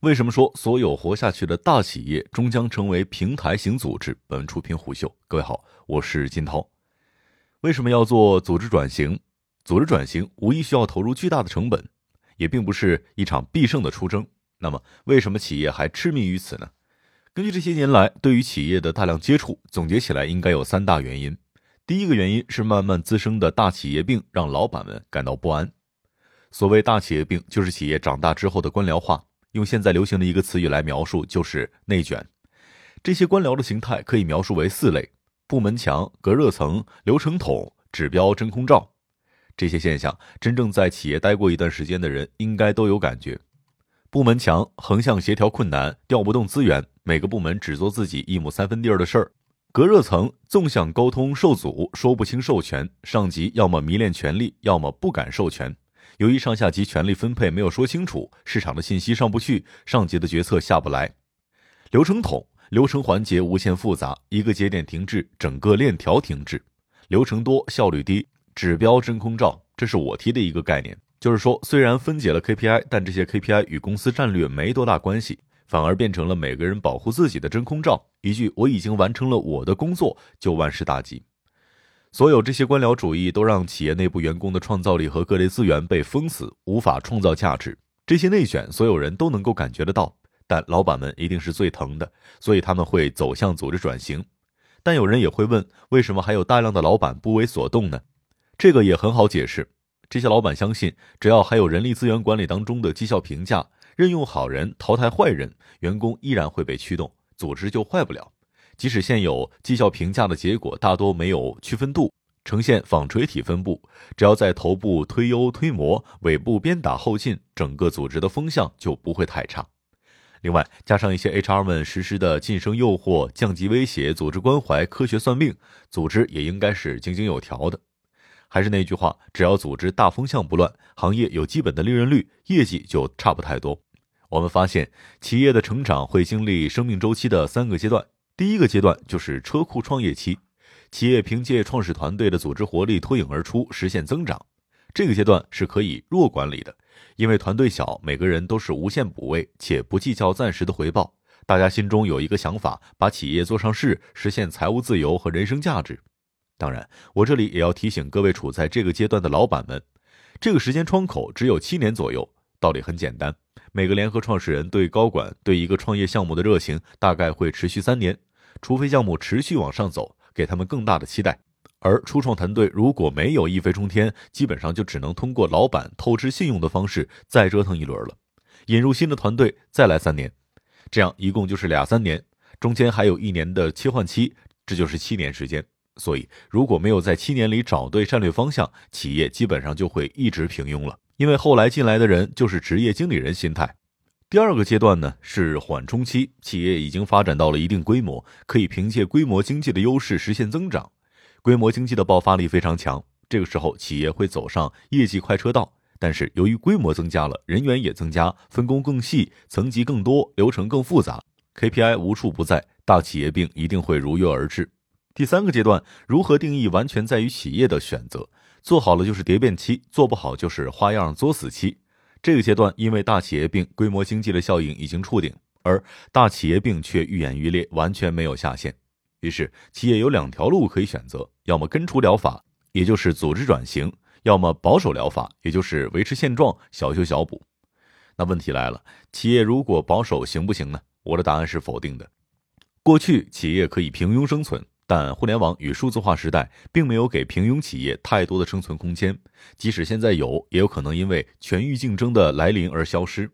为什么说所有活下去的大企业终将成为平台型组织？本文出品虎嗅，各位好，我是金涛。为什么要做组织转型？组织转型无疑需要投入巨大的成本，也并不是一场必胜的出征。那么，为什么企业还痴迷于此呢？根据这些年来对于企业的大量接触，总结起来应该有三大原因。第一个原因是慢慢滋生的大企业病让老板们感到不安。所谓大企业病，就是企业长大之后的官僚化。用现在流行的一个词语来描述，就是内卷。这些官僚的形态可以描述为四类：部门墙、隔热层、流程筒、指标真空罩。这些现象，真正在企业待过一段时间的人应该都有感觉。部门墙，横向协调困难，调不动资源，每个部门只做自己一亩三分地儿的事儿。隔热层，纵向沟通受阻，说不清授权，上级要么迷恋权力，要么不敢授权。由于上下级权力分配没有说清楚，市场的信息上不去，上级的决策下不来。流程统流程环节无限复杂，一个节点停滞，整个链条停滞。流程多，效率低。指标真空罩，这是我提的一个概念，就是说，虽然分解了 KPI，但这些 KPI 与公司战略没多大关系，反而变成了每个人保护自己的真空罩。一句“我已经完成了我的工作”，就万事大吉。所有这些官僚主义都让企业内部员工的创造力和各类资源被封死，无法创造价值。这些内卷，所有人都能够感觉得到，但老板们一定是最疼的，所以他们会走向组织转型。但有人也会问，为什么还有大量的老板不为所动呢？这个也很好解释，这些老板相信，只要还有人力资源管理当中的绩效评价，任用好人，淘汰坏人，员工依然会被驱动，组织就坏不了。即使现有绩效评价的结果大多没有区分度，呈现纺锤体分布，只要在头部推优推磨，尾部鞭打后进，整个组织的风向就不会太差。另外，加上一些 HR 们实施的晋升诱惑、降级威胁、组织关怀、科学算命，组织也应该是井井有条的。还是那句话，只要组织大风向不乱，行业有基本的利润率，业绩就差不太多。我们发现，企业的成长会经历生命周期的三个阶段。第一个阶段就是车库创业期，企业凭借创始团队的组织活力脱颖而出，实现增长。这个阶段是可以弱管理的，因为团队小，每个人都是无限补位，且不计较暂时的回报。大家心中有一个想法，把企业做上市，实现财务自由和人生价值。当然，我这里也要提醒各位处在这个阶段的老板们，这个时间窗口只有七年左右。道理很简单，每个联合创始人对高管对一个创业项目的热情大概会持续三年。除非项目持续往上走，给他们更大的期待，而初创团队如果没有一飞冲天，基本上就只能通过老板透支信用的方式再折腾一轮了。引入新的团队再来三年，这样一共就是俩三年，中间还有一年的切换期，这就是七年时间。所以如果没有在七年里找对战略方向，企业基本上就会一直平庸了，因为后来进来的人就是职业经理人心态。第二个阶段呢是缓冲期，企业已经发展到了一定规模，可以凭借规模经济的优势实现增长，规模经济的爆发力非常强。这个时候，企业会走上业绩快车道。但是由于规模增加了，人员也增加，分工更细，层级更多，流程更复杂，KPI 无处不在，大企业病一定会如约而至。第三个阶段如何定义，完全在于企业的选择，做好了就是蝶变期，做不好就是花样作死期。这个阶段，因为大企业病规模经济的效应已经触顶，而大企业病却愈演愈烈，完全没有下限。于是，企业有两条路可以选择：要么根除疗法，也就是组织转型；要么保守疗法，也就是维持现状，小修小补。那问题来了，企业如果保守行不行呢？我的答案是否定的。过去，企业可以平庸生存。但互联网与数字化时代并没有给平庸企业太多的生存空间，即使现在有，也有可能因为全域竞争的来临而消失。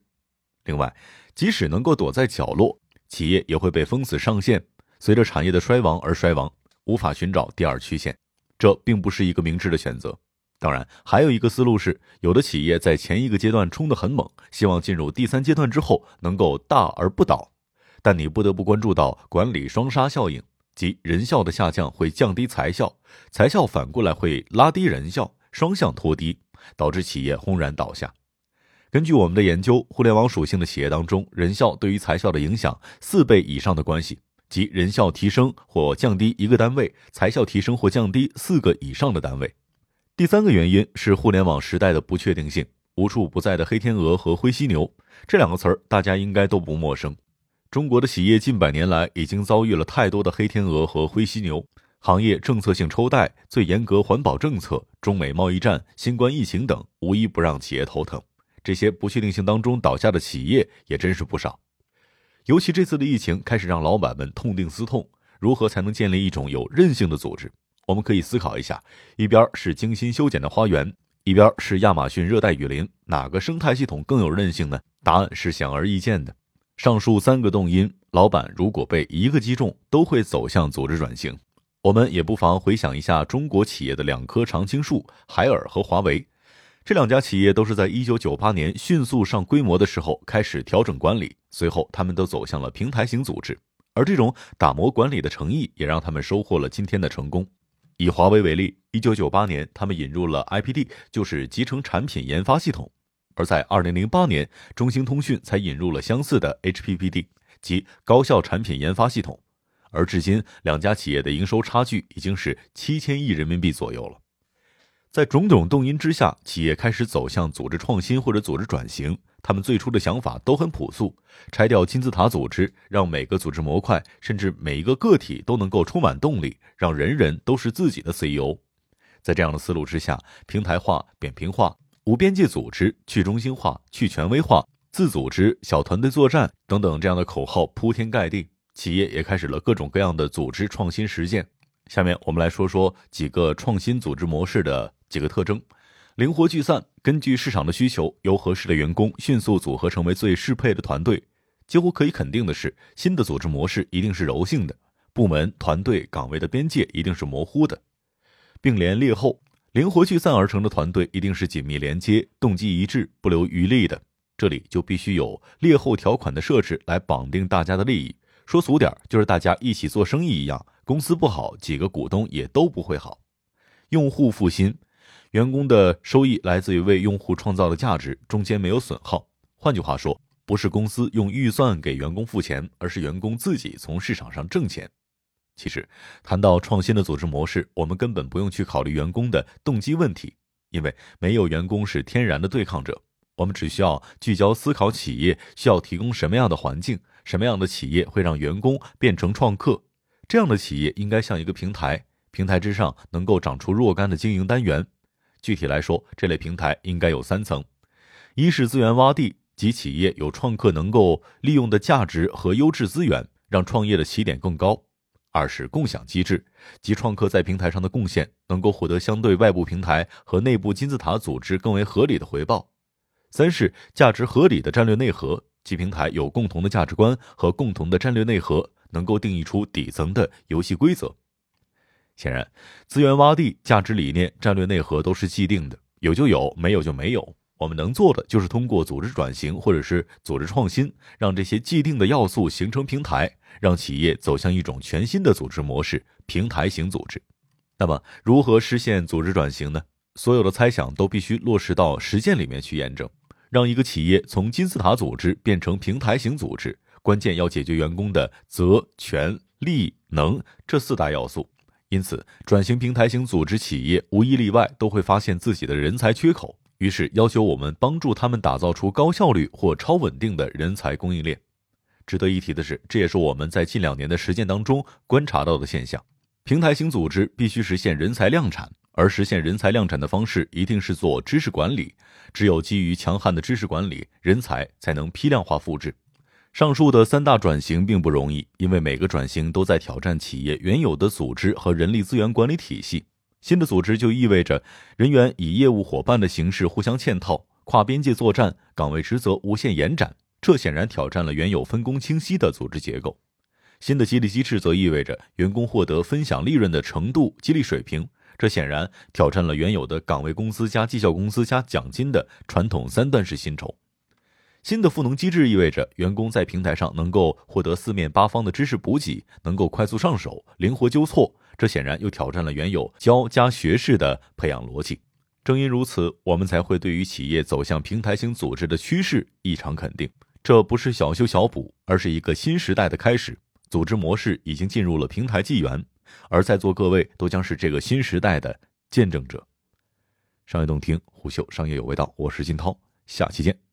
另外，即使能够躲在角落，企业也会被封死上限，随着产业的衰亡而衰亡，无法寻找第二曲线。这并不是一个明智的选择。当然，还有一个思路是，有的企业在前一个阶段冲得很猛，希望进入第三阶段之后能够大而不倒，但你不得不关注到管理双杀效应。即人效的下降会降低财效，财效反过来会拉低人效，双向拖低，导致企业轰然倒下。根据我们的研究，互联网属性的企业当中，人效对于财效的影响四倍以上的关系，即人效提升或降低一个单位，财效提升或降低四个以上的单位。第三个原因是互联网时代的不确定性，无处不在的黑天鹅和灰犀牛这两个词儿，大家应该都不陌生。中国的企业近百年来已经遭遇了太多的黑天鹅和灰犀牛，行业政策性抽贷、最严格环保政策、中美贸易战、新冠疫情等，无一不让企业头疼。这些不确定性当中倒下的企业也真是不少。尤其这次的疫情，开始让老板们痛定思痛，如何才能建立一种有韧性的组织？我们可以思考一下：一边是精心修剪的花园，一边是亚马逊热带雨林，哪个生态系统更有韧性呢？答案是显而易见的。上述三个动因，老板如果被一个击中，都会走向组织转型。我们也不妨回想一下中国企业的两棵常青树——海尔和华为。这两家企业都是在一九九八年迅速上规模的时候开始调整管理，随后他们都走向了平台型组织。而这种打磨管理的诚意，也让他们收获了今天的成功。以华为为例，一九九八年他们引入了 IPD，就是集成产品研发系统。而在二零零八年，中兴通讯才引入了相似的 HPPD，即高效产品研发系统。而至今，两家企业的营收差距已经是七千亿人民币左右了。在种种动因之下，企业开始走向组织创新或者组织转型。他们最初的想法都很朴素：拆掉金字塔组织，让每个组织模块甚至每一个个体都能够充满动力，让人人都是自己的 CEO。在这样的思路之下，平台化、扁平化。无边界组织、去中心化、去权威化、自组织、小团队作战等等这样的口号铺天盖地，企业也开始了各种各样的组织创新实践。下面我们来说说几个创新组织模式的几个特征：灵活聚散，根据市场的需求，由合适的员工迅速组合成为最适配的团队。几乎可以肯定的是，新的组织模式一定是柔性的，部门、团队、岗位的边界一定是模糊的，并联列后。灵活聚散而成的团队一定是紧密连接、动机一致、不留余力的。这里就必须有劣后条款的设置来绑定大家的利益。说俗点就是大家一起做生意一样，公司不好，几个股东也都不会好。用户付心，员工的收益来自于为用户创造的价值，中间没有损耗。换句话说，不是公司用预算给员工付钱，而是员工自己从市场上挣钱。其实，谈到创新的组织模式，我们根本不用去考虑员工的动机问题，因为没有员工是天然的对抗者。我们只需要聚焦思考企业需要提供什么样的环境，什么样的企业会让员工变成创客。这样的企业应该像一个平台，平台之上能够长出若干的经营单元。具体来说，这类平台应该有三层：一是资源洼地，即企业有创客能够利用的价值和优质资源，让创业的起点更高。二是共享机制，即创客在平台上的贡献能够获得相对外部平台和内部金字塔组织更为合理的回报。三是价值合理的战略内核，即平台有共同的价值观和共同的战略内核，能够定义出底层的游戏规则。显然，资源洼地、价值理念、战略内核都是既定的，有就有，没有就没有。我们能做的就是通过组织转型或者是组织创新，让这些既定的要素形成平台，让企业走向一种全新的组织模式——平台型组织。那么，如何实现组织转型呢？所有的猜想都必须落实到实践里面去验证。让一个企业从金字塔组织变成平台型组织，关键要解决员工的责、权、利、能这四大要素。因此，转型平台型组织企业无一例外都会发现自己的人才缺口。于是要求我们帮助他们打造出高效率或超稳定的人才供应链。值得一提的是，这也是我们在近两年的实践当中观察到的现象。平台型组织必须实现人才量产，而实现人才量产的方式一定是做知识管理。只有基于强悍的知识管理，人才才能批量化复制。上述的三大转型并不容易，因为每个转型都在挑战企业原有的组织和人力资源管理体系。新的组织就意味着人员以业务伙伴的形式互相嵌套、跨边界作战、岗位职责无限延展，这显然挑战了原有分工清晰的组织结构。新的激励机制则意味着员工获得分享利润的程度、激励水平，这显然挑战了原有的岗位工资加绩效工资加奖金的传统三段式薪酬。新的赋能机制意味着员工在平台上能够获得四面八方的知识补给，能够快速上手、灵活纠错。这显然又挑战了原有教加学式的培养逻辑。正因如此，我们才会对于企业走向平台型组织的趋势异常肯定。这不是小修小补，而是一个新时代的开始。组织模式已经进入了平台纪元，而在座各位都将是这个新时代的见证者。商业洞听，虎嗅商业有味道，我是金涛。下期见。